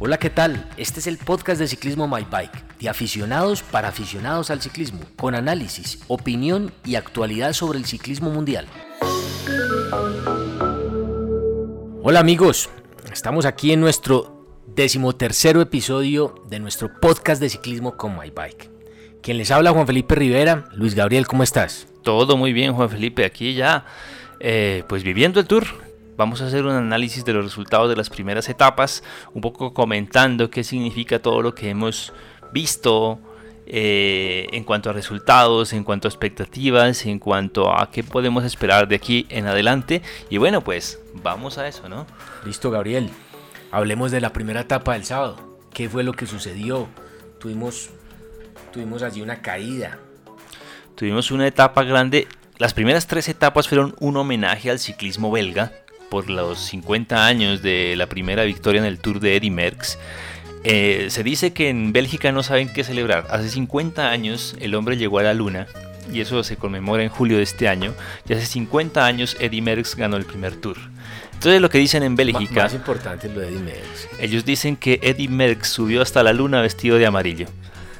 Hola, ¿qué tal? Este es el podcast de Ciclismo My Bike, de aficionados para aficionados al ciclismo, con análisis, opinión y actualidad sobre el ciclismo mundial. Hola amigos, estamos aquí en nuestro decimotercero episodio de nuestro podcast de ciclismo con My Bike. Quien les habla Juan Felipe Rivera, Luis Gabriel, ¿cómo estás? Todo muy bien Juan Felipe, aquí ya eh, pues viviendo el tour, Vamos a hacer un análisis de los resultados de las primeras etapas, un poco comentando qué significa todo lo que hemos visto eh, en cuanto a resultados, en cuanto a expectativas, en cuanto a qué podemos esperar de aquí en adelante. Y bueno, pues vamos a eso, ¿no? Listo, Gabriel. Hablemos de la primera etapa del sábado. ¿Qué fue lo que sucedió? Tuvimos, tuvimos allí una caída. Tuvimos una etapa grande. Las primeras tres etapas fueron un homenaje al ciclismo belga por los 50 años de la primera victoria en el Tour de Eddy Merckx. Eh, se dice que en Bélgica no saben qué celebrar. Hace 50 años el hombre llegó a la luna y eso se conmemora en julio de este año. Y hace 50 años Eddy Merckx ganó el primer Tour. Entonces lo que dicen en Bélgica... Más importante lo de Eddy Merckx. Ellos dicen que Eddy Merckx subió hasta la luna vestido de amarillo.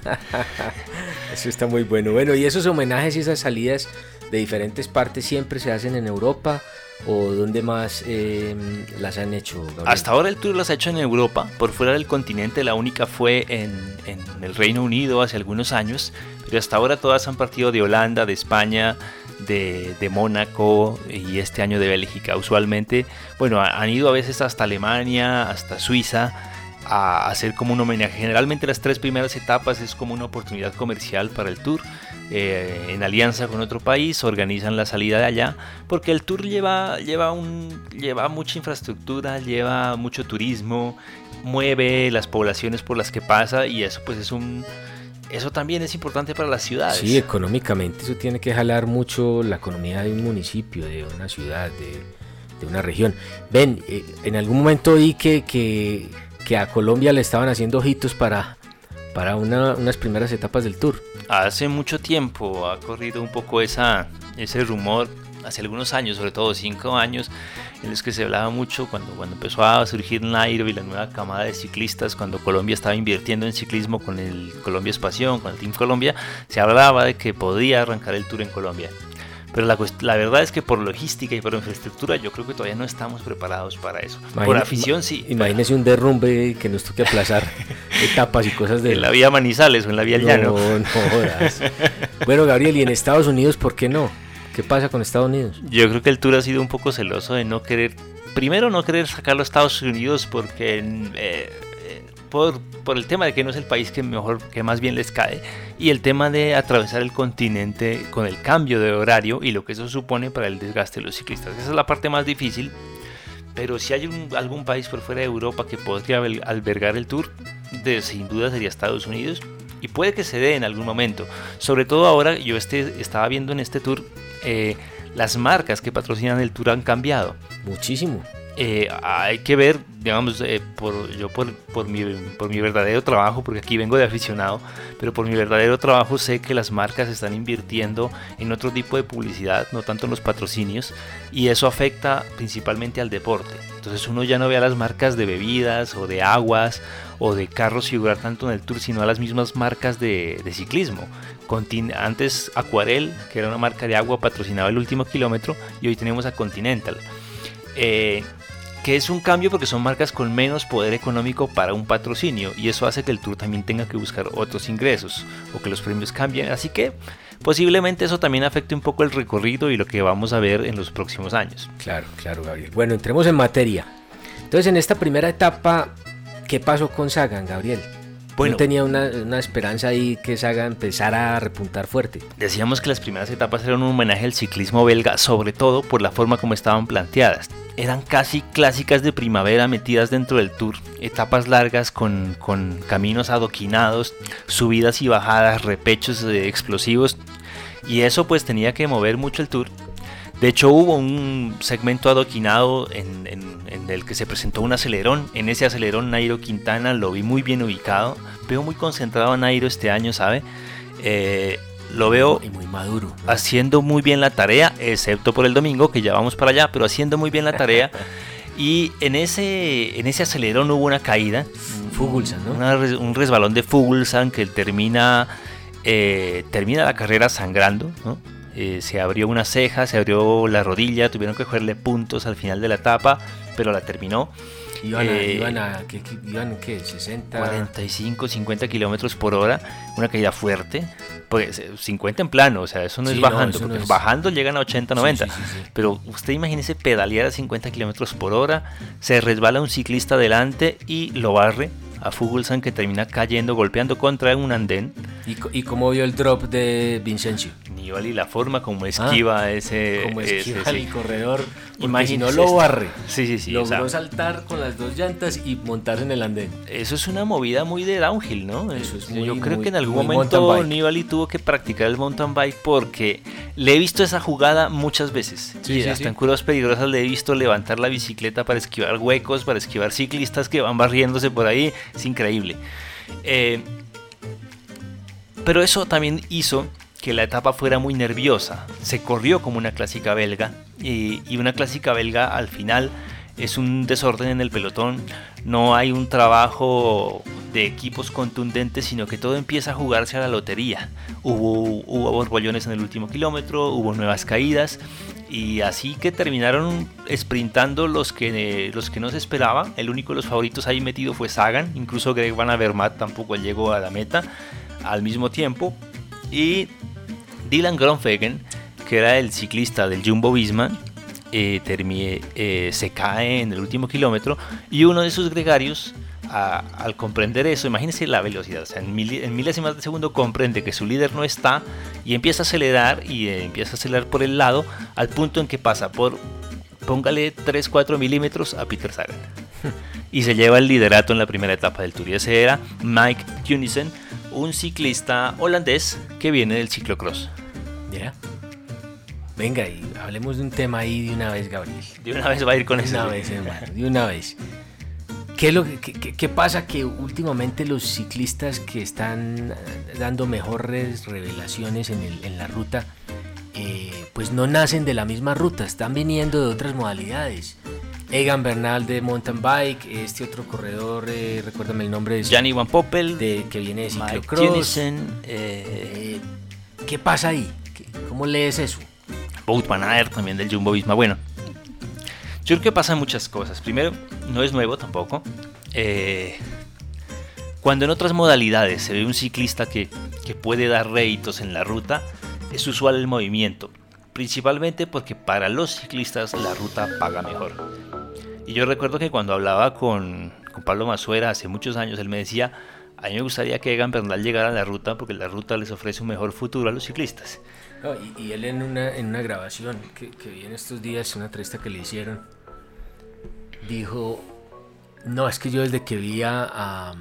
eso está muy bueno. Bueno, y esos homenajes y esas salidas de diferentes partes siempre se hacen en Europa o dónde más em, las han hecho? Hasta ahora el tour las ha hecho en Europa, por fuera del continente la única fue en, el Reino Unido hace algunos años, pero hasta ahora todas han partido de Holanda, de España, de, de Mónaco y este año de Bélgica. Usualmente, bueno, han ido a veces hasta Alemania, hasta Suiza a hacer como un homenaje. Generalmente las tres primeras etapas es como una oportunidad comercial para el tour. Eh, en alianza con otro país organizan la salida de allá porque el tour lleva, lleva, un, lleva mucha infraestructura, lleva mucho turismo, mueve las poblaciones por las que pasa y eso pues es un... Eso también es importante para las ciudades. Sí, económicamente eso tiene que jalar mucho la economía de un municipio, de una ciudad, de, una región. Ven, eh, en algún momento vi que que a Colombia le estaban haciendo ojitos para, para unas primeras etapas del tour. Hace mucho tiempo ha corrido un poco esa, ese rumor, hace algunos años, sobre todo cinco años, en los que se hablaba mucho cuando, cuando empezó a surgir Nairo y la nueva camada de ciclistas, cuando Colombia estaba invirtiendo en ciclismo con el Colombia Espación, con el Team Colombia, se hablaba de que podía arrancar el tour en Colombia. Pero la, la, verdad es que por logística y por infraestructura yo creo que todavía no estamos preparados para eso. por afición sí. Imagínese un derrumbe que nos toque aplazar etapas y cosas de... En la vía Manizales o en la vía Llano. No, no bueno, Gabriel, ¿y en Estados Unidos por qué no? ¿Qué pasa con Estados Unidos? Yo creo que el Tour ha sido un poco celoso de no querer... Primero no querer sacarlo a Estados Unidos porque... Eh, por, por, el tema de que no es el país que mejor, que más bien les cae, y el tema de atravesar el continente con el cambio de horario y lo que eso supone para el desgaste de los ciclistas. Esa es la parte más difícil, pero si hay algún país por fuera de Europa que podría albergar el tour, de, sin duda sería Estados Unidos, y puede que se dé en algún momento. Sobre todo ahora, yo este, estaba viendo en este tour, eh, las marcas que patrocinan el tour han cambiado. Muchísimo. Eh, hay que ver, digamos, eh, por, yo por, por, mi, por mi verdadero trabajo, porque aquí vengo de aficionado, pero por mi verdadero trabajo sé que las marcas están invirtiendo en otro tipo de publicidad, no tanto en los patrocinios, y eso afecta principalmente al deporte. Entonces uno ya no ve a las marcas de bebidas o de aguas o de carros figurar tanto en el tour, sino a las mismas marcas de, de ciclismo. Antes Aquarel, que era una marca de agua, patrocinaba el último kilómetro, y hoy tenemos a Continental. Eh, que es un cambio porque son marcas con menos poder económico para un patrocinio y eso hace que el tour también tenga que buscar otros ingresos o que los premios cambien. Así que posiblemente eso también afecte un poco el recorrido y lo que vamos a ver en los próximos años. Claro, claro, Gabriel. Bueno, entremos en materia. Entonces, en esta primera etapa, ¿qué pasó con Sagan, Gabriel? Bueno, tenía una, una, esperanza ahí que Sagan empezara a repuntar fuerte. Decíamos que las primeras etapas eran un homenaje al ciclismo belga, sobre todo por la forma como estaban planteadas eran casi clásicas de primavera metidas dentro del tour. Etapas largas con, con caminos adoquinados, subidas y bajadas, repechos de explosivos. Y eso pues tenía que mover mucho el tour. De hecho hubo un segmento adoquinado en, en, el que se presentó un acelerón. En ese acelerón Nairo Quintana lo vi muy bien ubicado. Veo muy concentrado a Nairo este año, ¿sabe? Eh, lo veo muy maduro, haciendo muy bien la tarea, excepto por el domingo, que ya vamos para allá, pero haciendo muy bien la tarea. y en ese, en ese acelerón hubo una caída. Fugulsan, ¿no? un resbalón de Fugulsan que termina, eh, termina la carrera sangrando, eh, se abrió una ceja, se abrió la rodilla, tuvieron que cogerle puntos al final de la etapa, pero la terminó. Iban a, eh, iban a ¿qué, iban, ¿qué? 60... 45, 50 kilómetros por hora, una caída fuerte. Pues 50 en plano, o sea, eso no es bajando, porque bajando llegan a 80, 90. pero usted imagínese pedalear a 50 kilómetros por hora, se resbala un ciclista adelante y lo barre a Fuglsang que termina cayendo, golpeando contra un andén. ¿Y, y cómo vio el drop de Vincencio? y la forma como esquiva ah, ese, como esquiva el corredor. Imagino lo barre. Sí, sí, sí. Logró saltar con las dos llantas y montar en el andén. Eso es una movida muy de downhill, ¿no? Eso es Yo creo que en algún momento Nibali tuvo que practicar el mountain bike porque le he visto esa jugada muchas veces. Sí, y hasta en curvas peligrosas le he visto levantar la bicicleta para esquivar huecos, para esquivar ciclistas que van barriéndose por ahí. Es increíble. Eh, pero eso también hizo que la etapa fuera muy nerviosa. Se corrió como una clásica belga y, una clásica belga al final es un desorden en el pelotón, no hay un trabajo de equipos contundentes, sino que todo empieza a jugarse a la lotería. Hubo, hubo borbollones en el último kilómetro, hubo nuevas caídas y así que terminaron sprintando los que, los que no se esperaban. El único de los favoritos ahí metido fue Sagan, incluso Greg Van Avermaet tampoco llegó a la meta al mismo tiempo. Y Dylan Gronfegen, que era el ciclista del Jumbo Visma, eh, eh, se cae en el último kilómetro y uno de sus gregarios, al comprender eso, imagínense la velocidad, o sea, en, milésimas de segundo comprende que su líder no está y empieza a acelerar y eh, empieza a acelerar por el lado al punto en que pasa por, póngale 3-4 milímetros a Peter Sagan. y se lleva el liderato en la primera etapa del Tour. Y ese era Mike Tunisen, un ciclista holandés que viene del ciclocross. Ya. Venga, y hablemos de un tema ahí de una vez, Gabriel. De una vez va a ir con eso. De una vez, hermano, de una vez. ¿Qué, lo, qué, pasa? Que últimamente los ciclistas que están dando mejores revelaciones en, el, en la ruta, eh, pues no nacen de la misma ruta, están viniendo de otras modalidades. Egan Bernal de mountain bike, este otro corredor, eh, recuérdame el nombre, es Gianni Van Poppel, de, que viene de ciclocross. Eh, eh, ¿Qué pasa ahí? ¿Cómo lees eso? Boat Aert también del Jumbo Visma. Bueno, yo creo que pasan muchas cosas. Primero, no es nuevo tampoco. Eh, cuando en otras modalidades se ve un ciclista que, que puede dar réditos en la ruta, es usual el movimiento principalmente porque para los ciclistas la ruta paga mejor. Y yo recuerdo que cuando hablaba con, con Pablo Masuera hace muchos años, él me decía, a mí me gustaría que Egan Bernal llegara a la ruta porque la ruta les ofrece un mejor futuro a los ciclistas. Y, él en una, en una grabación que, que vi en estos días, una entrevista que le hicieron, dijo, no, es que yo desde que vi a,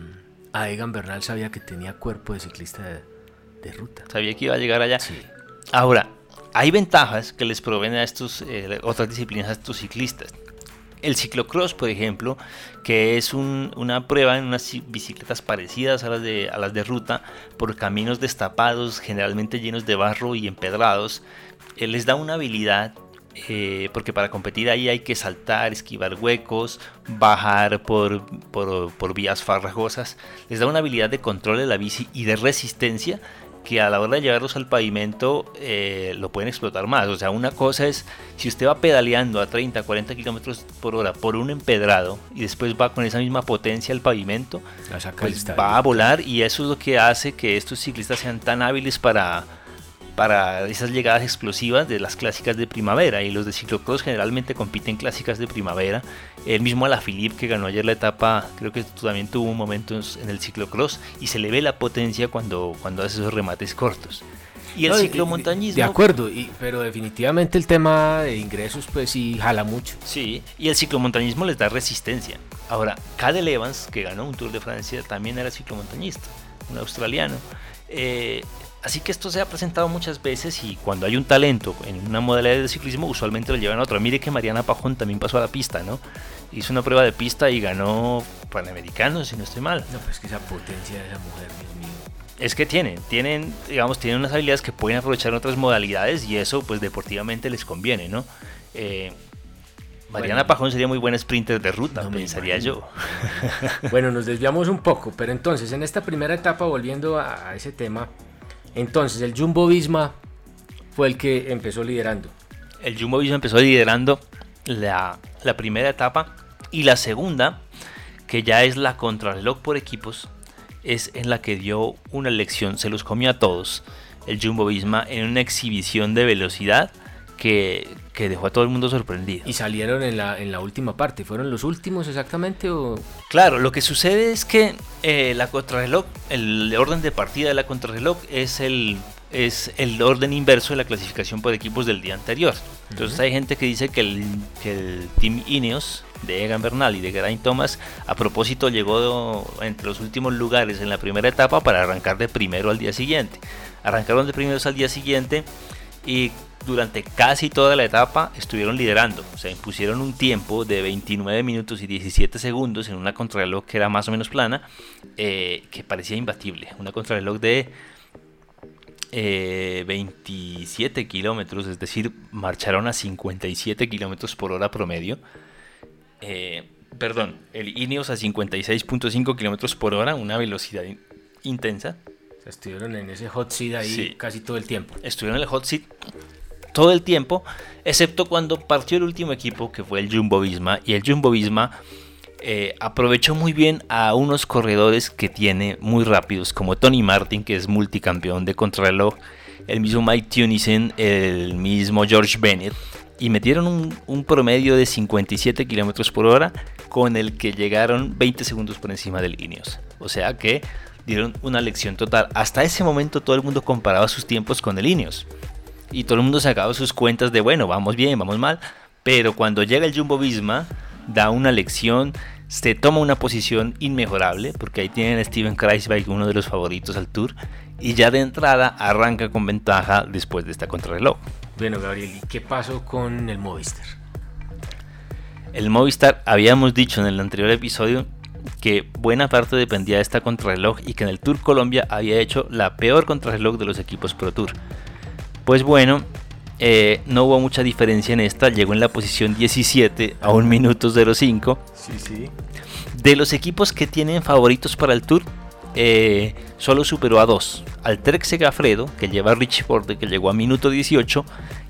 a, Egan Bernal sabía que tenía cuerpo de ciclista de, de ruta. Sabía que iba a llegar allá. Sí. Ahora, hay ventajas que les proveen a estos, eh, otras disciplinas a estos ciclistas. El ciclocross, por ejemplo, que es una prueba en unas bicicletas parecidas a las, de, a las de ruta, por caminos destapados, generalmente llenos de barro y empedrados, eh, les da una habilidad eh, porque para competir ahí hay que saltar, esquivar huecos, bajar por, por, por, vías farragosas. Les da una habilidad de control de la bici y de resistencia que a la hora de llevarlos al pavimento eh, lo pueden explotar más. O sea, una cosa es si usted va pedaleando a 30, 40 kilómetros por hora por un empedrado y después va con esa misma potencia al pavimento, pues va a volar y eso es lo que hace que estos ciclistas sean tan hábiles para para esas llegadas explosivas de las clásicas de primavera y los de ciclocross generalmente compiten clásicas de primavera. El mismo Alaphilippe que ganó ayer la etapa, creo que también tuvo un momento en el ciclocross y se le ve la potencia cuando, cuando hace esos remates cortos. Y el ciclomontañismo. De acuerdo, y, pero definitivamente el tema de ingresos, pues sí, jala mucho. Sí, y el ciclomontañismo les da resistencia. Ahora, Cadel Evans, que ganó un Tour de Francia, también era ciclomontañista, un australiano. Eh, así que esto se ha presentado muchas veces y cuando hay un talento en una modalidad de ciclismo, usualmente lo llevan a otra. Mire que Mariana Pajón también pasó a la pista, ¿no? Hizo una prueba de pista y ganó Panamericanos, si no estoy mal. No, pues que esa potencia de esa mujer, Dios mío. Es que tienen, tienen, digamos, tienen unas habilidades que pueden aprovechar en otras modalidades y eso, pues deportivamente les conviene, ¿no? Eh, Mariana Pajón sería muy buena sprinter de ruta, pensaría yo. bueno, nos desviamos un poco, pero entonces en esta primera etapa, volviendo a, ese tema, entonces el Jumbo Visma fue el que empezó liderando. El Jumbo Visma empezó liderando la, primera etapa y la segunda, que ya es la contrarreloj por equipos, es en la que dio una lección, se los comió a todos el Jumbo Visma en una exhibición de velocidad que, dejó a todo el mundo sorprendido. Y salieron en la, en la última parte, ¿fueron los últimos exactamente? O... Claro, lo que sucede es que eh, la contrarreloj, el orden de partida de la contrarreloj es el, es el orden inverso de la clasificación por equipos del día anterior. Entonces hay gente que dice que el, que el Team Ineos de Egan Bernal y de Geraint Thomas a propósito llegó entre los últimos lugares en la primera etapa para arrancar de primero al día siguiente. Arrancaron de primeros al día siguiente y durante casi toda la etapa estuvieron liderando. O sea, impusieron un tiempo de 29 minutos y 17 segundos en una contrarreloj que era más o menos plana, eh, que parecía imbatible. Una contrarreloj de 27 eh, kilómetros, es decir, marcharon a 57 kilómetros por hora promedio. Eh, perdón, el Ineos a 56.5 kilómetros por hora, una velocidad intensa. Estuvieron en ese hot seat ahí casi todo el tiempo. Estuvieron en el hot seat todo el tiempo, excepto cuando partió el último equipo, que fue el Jumbo Visma, y el Jumbo Visma eh, aprovechó muy bien a unos corredores que tiene muy rápidos, como Tony Martin, que es multicampeón de contrarreloj, el mismo Mike Tunisen, el mismo George Bennett, y metieron un, un promedio de 57 kilómetros por hora, con el que llegaron 20 segundos por encima del Ineos. O sea que dieron una lección total. Hasta ese momento todo el mundo comparaba sus tiempos con el Ineos y todo el mundo sacaba sus cuentas de, bueno, vamos bien, vamos mal, pero cuando llega el Jumbo Visma, da una lección, se toma una posición inmejorable, porque ahí tienen a Steven Kreisberg, uno de los favoritos al Tour, y ya de entrada arranca con ventaja después de esta contrarreloj. Bueno, Gabriel, ¿y qué pasó con el Movistar? El Movistar, habíamos dicho en el anterior episodio que buena parte dependía de esta contrarreloj y que en el Tour Colombia había hecho la peor contrarreloj de los equipos Pro Tour. Pues bueno, eh, no hubo mucha diferencia en esta, llegó en la posición 17 a 1 minuto 05. Sí, sí. De los equipos que tienen favoritos para el Tour, eh, solo superó a dos. Al Trek Segafredo, que lleva a Richie Porte, que llegó a minuto 18,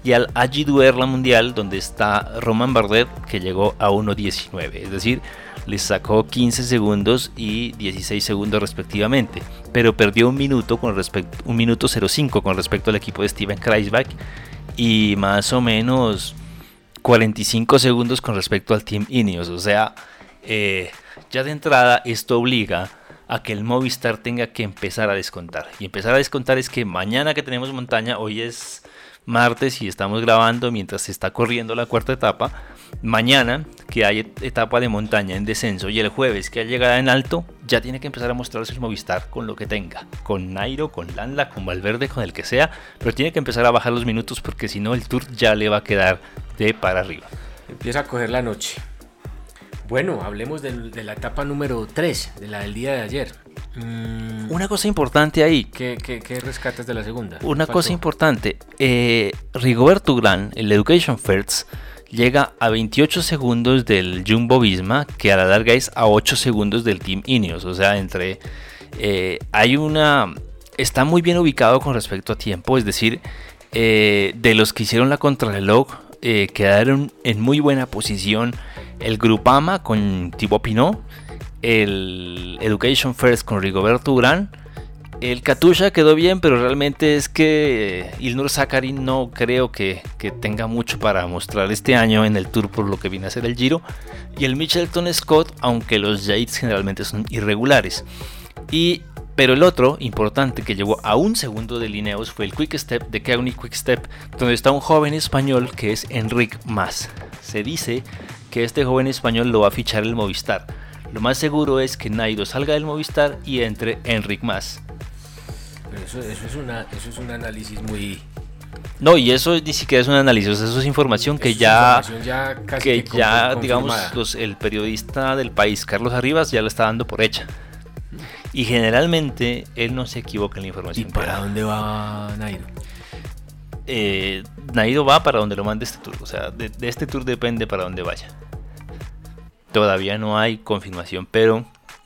y al Agi la Mundial, donde está Roman Bardet, que llegó a 1.19. Es decir, les sacó 15 segundos y 16 segundos respectivamente, pero perdió un minuto con respecto un minuto 05 con respecto al equipo de Steven Kreisbach y más o menos 45 segundos con respecto al Team Ineos, o sea, eh, ya de entrada esto obliga a que el Movistar tenga que empezar a descontar. Y empezar a descontar es que mañana que tenemos montaña, hoy es martes y estamos grabando mientras se está corriendo la cuarta etapa, mañana que hay etapa de montaña en descenso y el jueves que hay llegada en alto, ya tiene que empezar a mostrarse el Movistar con lo que tenga, con Nairo, con Landa, con Valverde, con el que sea, pero tiene que empezar a bajar los minutos porque si no el Tour ya le va a quedar de para arriba. Empieza a coger la noche. Bueno, hablemos de, la etapa número 3, de la del día de ayer. Mm. Una cosa importante ahí. ¿Qué, rescatas de la segunda? Una cosa importante. Eh, Rigoberto Gran, el Education First, llega a 28 segundos del Jumbo Visma, que a la larga es a 8 segundos del Team Ineos. O sea, entre. Eh, hay una. Está muy bien ubicado con respecto a tiempo, es decir, eh, de los que hicieron la contrarreloj, eh, quedaron en muy buena posición el Grupama con Thibaut Pinot, el Education First con Rigoberto Urán el Katusha quedó bien, pero realmente es que eh, Ilnur Zakarin no creo que, tenga mucho para mostrar este año en el Tour por lo que viene a ser el Giro. Y el Michelton Scott, aunque los Yates generalmente son irregulares. Y Pero el otro importante que llegó a un segundo de Lineos fue el Quick Step de Kearney Quick Step, donde está un joven español que es Enric Mas. Se dice que este joven español lo va a fichar el Movistar. Lo más seguro es que Nairo salga del Movistar y entre Enric Mas. Pero eso, es una, eso es un análisis muy, no, y eso ni siquiera es un análisis, eso es información que ya, que, ya digamos, el periodista del país, Carlos Arribas, ya lo está dando por hecha. Y generalmente él no se equivoca en la información. ¿Y para dónde va Nairo? Eh, Nairo va para donde lo mande este tour. O sea, de, este tour depende para dónde vaya. Todavía no hay confirmación, pero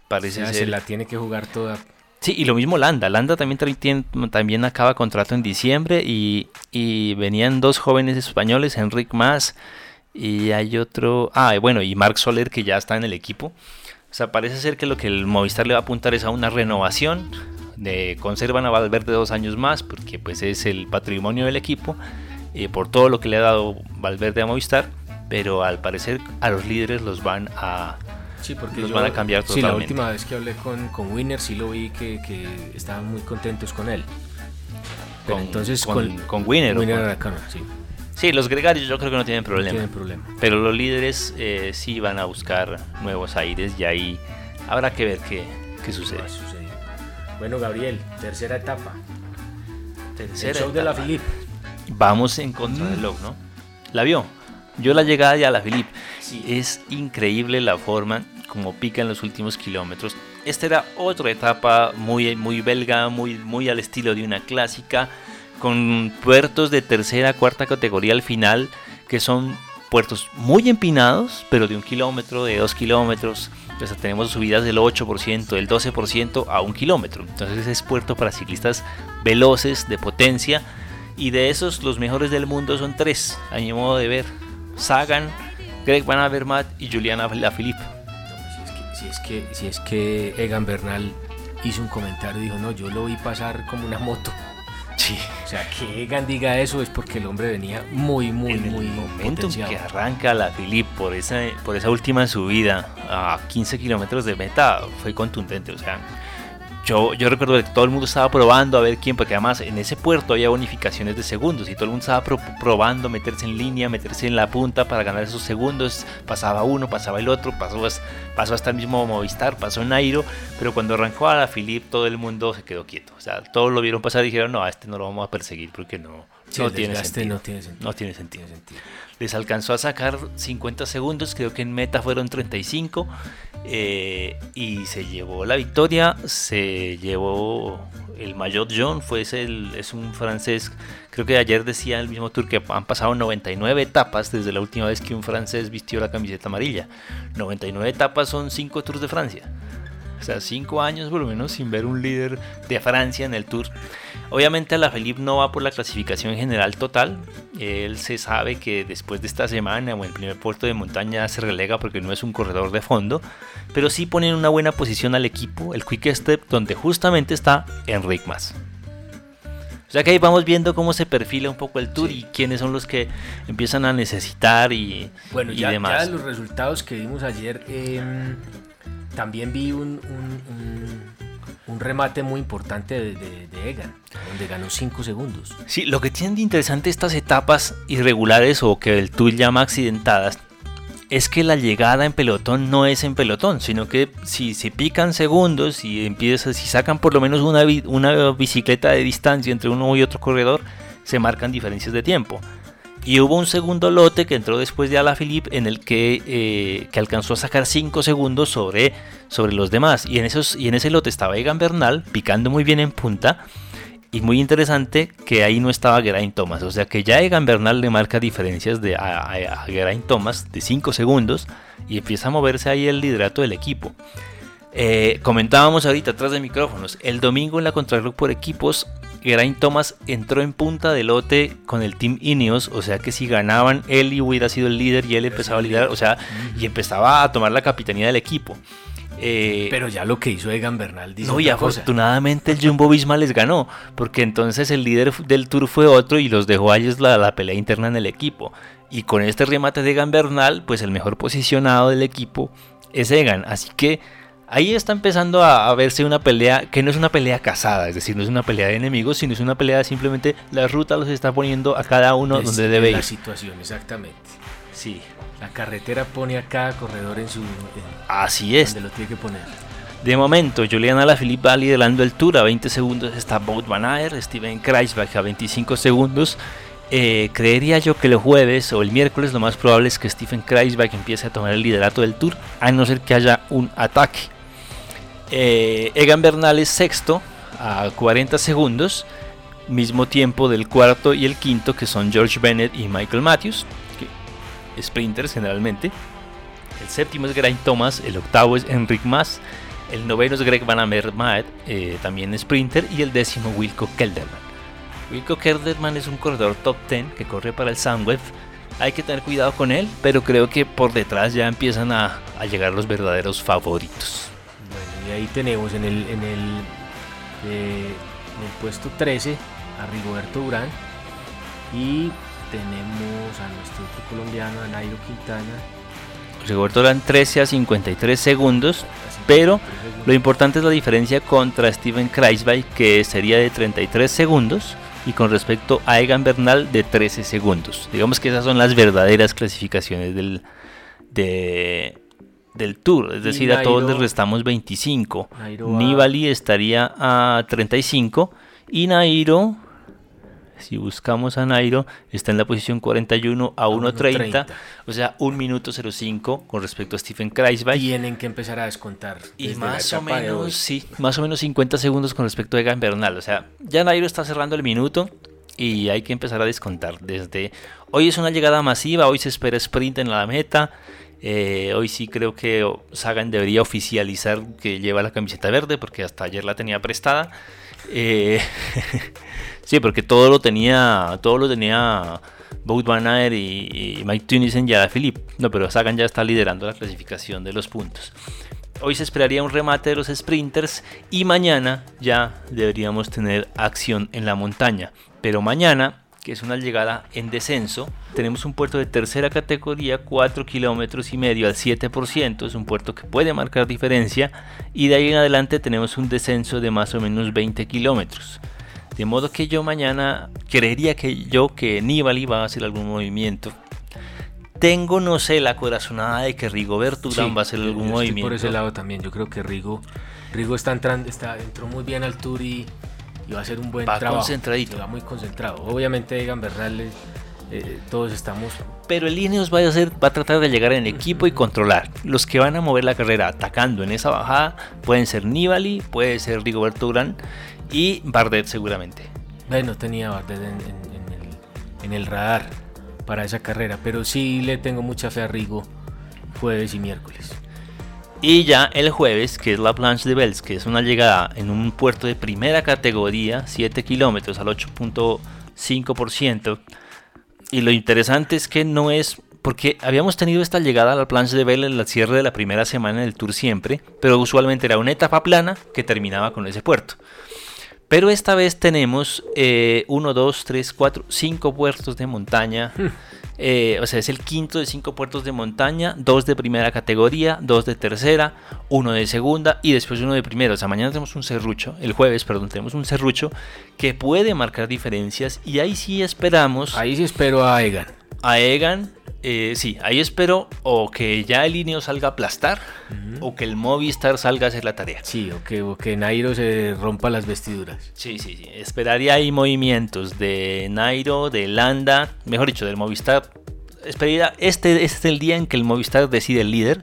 parece ser. Se la tiene que jugar toda. Sí, y lo mismo Landa. Landa también, también acaba contrato en diciembre y, y venían dos jóvenes españoles, Enric Mas y hay otro. Ah, bueno, y Marc Soler que ya está en el equipo. O sea, parece ser que lo que el Movistar le va a apuntar es a una renovación. De, conservan a Valverde dos años más porque pues es el patrimonio del equipo eh, por todo lo que le ha dado Valverde a Movistar. Pero al parecer a los líderes los van a, Sí, porque los van a cambiar totalmente. Sí, la última vez que hablé con, con Winner sí lo vi que, que estaban muy contentos con él. Pero con, entonces con, con, Winner. Winner sí. Sí, los gregarios yo creo que no tienen problema. Tienen problema. Pero los líderes eh, sí van a buscar nuevos aires y ahí habrá que ver qué, qué sucede. Bueno, Gabriel, tercera etapa. Tercera El show de la Philip. Vamos en contra del log, ¿no? ¿La vio? Yo la llegada ya a la Philip. Es increíble la forma como pica en los últimos kilómetros. Esta era otra etapa muy, muy belga, muy, muy al estilo de una clásica con puertos de tercera, cuarta categoría al final, que son puertos muy empinados, pero de un kilómetro, de dos kilómetros. Entonces tenemos subidas del 8%, del 12% a un kilómetro. Entonces es puerto para ciclistas veloces, de potencia. Y de esos, los mejores del mundo son tres, a mi modo de ver. Sagan, Greg Van Avermaet y Juliana Lafilippe. Si es que, si es que Egan Bernal hizo un comentario y dijo, no, yo lo vi pasar como una moto. Sí. O sea, que Egan diga eso es porque el hombre venía muy, muy, en muy el momento en que arranca la Philip por esa, por esa última subida a 15 kilómetros de meta fue contundente. O sea, yo, yo recuerdo que todo el mundo estaba probando a ver quién, porque además en ese puerto había bonificaciones de segundos y todo el mundo estaba probando meterse en línea, meterse en la punta para ganar esos segundos. Pasaba uno, pasaba el otro, pasó, pasó hasta el mismo Movistar, pasó Nairo, pero cuando arrancó a la Philip todo el mundo se quedó quieto. O sea, todos lo vieron pasar y dijeron, no, a este no lo vamos a perseguir porque no, no, tiene sentido. no tiene sentido. No tiene sentido. Les alcanzó a sacar 50 segundos, creo que en meta fueron 35 eh, y se llevó la victoria, se llevó el mayor John, fue el, es un francés, creo que ayer decía el mismo tour que han pasado 99 etapas desde la última vez que un francés vistió la camiseta amarilla. 99 etapas son 5 tours de Francia. O sea, 5 años por lo menos sin ver un líder de Francia en el tour. Obviamente la Felipe no va por la clasificación general total. Él se sabe que después de esta semana o el primer puerto de montaña se relega porque no es un corredor de fondo. Pero sí pone en una buena posición al equipo, el Quick Step, donde justamente está Enric Mas. O sea que ahí vamos viendo cómo se perfila un poco el tour y quiénes son los que empiezan a necesitar y, bueno, y ya, demás. Ya los resultados que vimos ayer, em, también vi un un remate muy importante de, Egan, donde ganó 5 segundos. Sí, lo que tienen de interesante estas etapas irregulares o que el Tour llama accidentadas es que la llegada en pelotón no es en pelotón, sino que si se pican segundos y empiezan, si sacan por lo menos una, una bicicleta de distancia entre uno y otro corredor, se marcan diferencias de tiempo. Y hubo un segundo lote que entró después de Alaphilippe en el que, eh, que alcanzó a sacar 5 segundos sobre, sobre los demás. Y en, esos, y en ese lote estaba Egan Bernal picando muy bien en punta. Y muy interesante que ahí no estaba Geraint Thomas. O sea que ya Egan Bernal le marca diferencias de, a, a, Geraint Thomas de 5 segundos. Y empieza a moverse ahí el liderato del equipo. Eh, comentábamos ahorita atrás de micrófonos. El domingo en la contrarreloj por equipos Geraint Thomas entró en punta de lote con el Team Ineos, o sea que si ganaban él hubiera sido el líder y él empezaba a liderar, o sea, y empezaba a tomar la capitanía del equipo. Eh, Pero ya lo que hizo Egan Bernal dice No, y afortunadamente el Jumbo Visma les ganó, porque entonces el líder del Tour fue otro y los dejó a ellos la, la pelea interna en el equipo. Y con este remate de Egan Bernal, pues el mejor posicionado del equipo es Egan. Así que ahí está empezando a, verse una pelea que no es una pelea casada, es decir, no es una pelea de enemigos, sino es una pelea de simplemente la ruta los está poniendo a cada uno donde debe ir. La situación, exactamente. Sí, la carretera pone a cada corredor en su. Así es. Donde lo tiene que poner. De momento, Julian Alaphilippe va liderando el Tour a 20 segundos. Está Bout Van Aert, Steven Kreisbach a 25 segundos. Eh, creería yo que el jueves o el miércoles lo más probable es que Stephen Kreisbach empiece a tomar el liderato del Tour, a no ser que haya un ataque. Eh, Egan Bernal es sexto a 40 segundos, mismo tiempo del cuarto y el quinto que son George Bennett y Michael Matthews, que sprinters generalmente. El séptimo es Geraint Thomas, el octavo es Enric Mas, el noveno es Greg Van Avermaet, eh, también sprinter, y el décimo Wilco Kelderman. Wilco Kelderman es un corredor top 10 que corre para el Sunweb. Hay que tener cuidado con él, pero creo que por detrás ya empiezan a llegar los verdaderos favoritos. Y ahí tenemos en el, en el, eh, en el puesto 13 a Rigoberto Urán y tenemos a nuestro otro colombiano, a Nairo Quintana. Rigoberto Urán 13 a 53 segundos, pero lo importante es la diferencia contra Steven Kreisbach que sería de 33 segundos y con respecto a Egan Bernal de 13 segundos. Digamos que esas son las verdaderas clasificaciones del, del Tour, es decir, a todos les restamos 25. Nibali estaría a 35 y Nairo si buscamos a Nairo, está en la posición 41 a 1.30, o sea, 1 minuto 05 con respecto a Stephen Kreisbach. Tienen que empezar a descontar. Y más o menos, sí, más o menos 50 segundos con respecto a Egan Bernal. O sea, ya Nairo está cerrando el minuto y hay que empezar a descontar. Desde hoy es una llegada masiva, hoy se espera sprint en la meta. Eh, hoy sí creo que Sagan debería oficializar que lleva la camiseta verde porque hasta ayer la tenía prestada. Eh, Sí, porque todo lo tenía, todo lo tenía Bout Van y, Mike Tunisen y Philip. No, pero Sagan ya está liderando la clasificación de los puntos. Hoy se esperaría un remate de los sprinters y mañana ya deberíamos tener acción en la montaña. Pero mañana, que es una llegada en descenso, tenemos un puerto de tercera categoría, 4 kilómetros y medio al 7%, es un puerto que puede marcar diferencia y de ahí en adelante tenemos un descenso de más o menos 20 kilómetros. De modo que yo mañana creería que yo que Nibali va a hacer algún movimiento. Tengo, no sé, la corazonada de que Rigoberto Urán va a hacer algún movimiento. Por ese lado también, yo creo que Rigo, Rigo está entrando, está, entró muy bien al tour y, va a hacer un buen va trabajo. concentradito. Va muy concentrado. Obviamente Egan Bernal, eh, todos estamos... Pero el Ineos va a, hacer, va a tratar de llegar en equipo y controlar. Los que van a mover la carrera atacando en esa bajada pueden ser Nibali, puede ser Rigoberto Urán y Bardet seguramente. Bueno, tenía Bardet en, el, radar para esa carrera, pero sí le tengo mucha fe a Rigo jueves y miércoles. Y ya el jueves, que es la Planche de Bells, que es una llegada en un puerto de primera categoría, 7 kilómetros al 8.5%. Y lo interesante es que no es porque habíamos tenido esta llegada a la Planche de Bells en la cierre de la primera semana del Tour siempre, pero usualmente era una etapa plana que terminaba con ese puerto. Pero esta vez tenemos 1, 2, 3, 4, 5 puertos de montaña. Eh, o sea, es el quinto de cinco puertos de montaña, dos de primera categoría, dos de tercera, uno de segunda y después uno de primera. O sea, mañana tenemos un serrucho, el jueves, perdón, tenemos un serrucho que puede marcar diferencias y ahí sí esperamos. Ahí sí espero a Egan. A Egan eh, sí, ahí espero o que ya el Ineo salga a aplastar o que el Movistar salga a hacer la tarea. Sí, o que, o que Nairo se rompa las vestiduras. Sí, sí, sí. Esperaría ahí movimientos de Nairo, de Landa, mejor dicho, del Movistar. Esperaría, este, este es el día en que el Movistar decide el líder.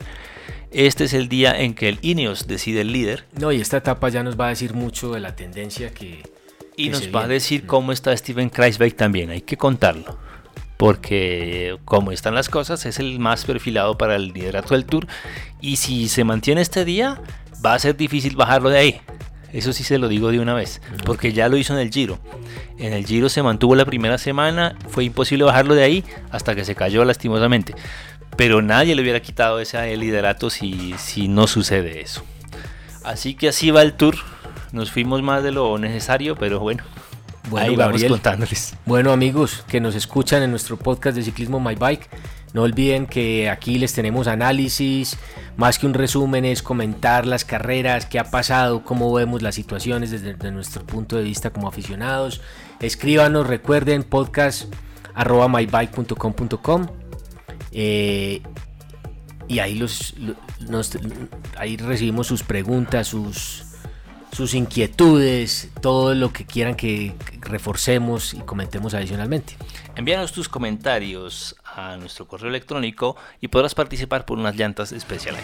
Este es el día en que el Ineos decide el líder. No, y esta etapa ya nos va a decir mucho de la tendencia que. Y nos va a decir cómo está Steven Kreisbeck también, hay que contarlo porque como están las cosas es el más perfilado para el liderato del tour y si se mantiene este día va a ser difícil bajarlo de ahí. Eso sí se lo digo de una vez, porque ya lo hizo en el Giro. En el Giro se mantuvo la primera semana, fue imposible bajarlo de ahí hasta que se cayó lastimosamente. Pero nadie le hubiera quitado ese liderato si, si no sucede eso. Así que así va el tour. Nos fuimos más de lo necesario, pero bueno, bueno, Ahí vamos contándoles. Bueno, amigos que nos escuchan en nuestro podcast de ciclismo My Bike, No olviden que aquí les tenemos análisis, más que un resumen es comentar las carreras, qué ha pasado, cómo vemos las situaciones desde, nuestro punto de vista como aficionados. Escríbanos, recuerden podcast arroba mybike.com.com eh, y ahí, los, ahí recibimos sus preguntas, sus, sus inquietudes, todo lo que quieran que reforcemos y comentemos adicionalmente. Envíanos tus comentarios a nuestro correo electrónico y podrás participar por unas llantas especiales.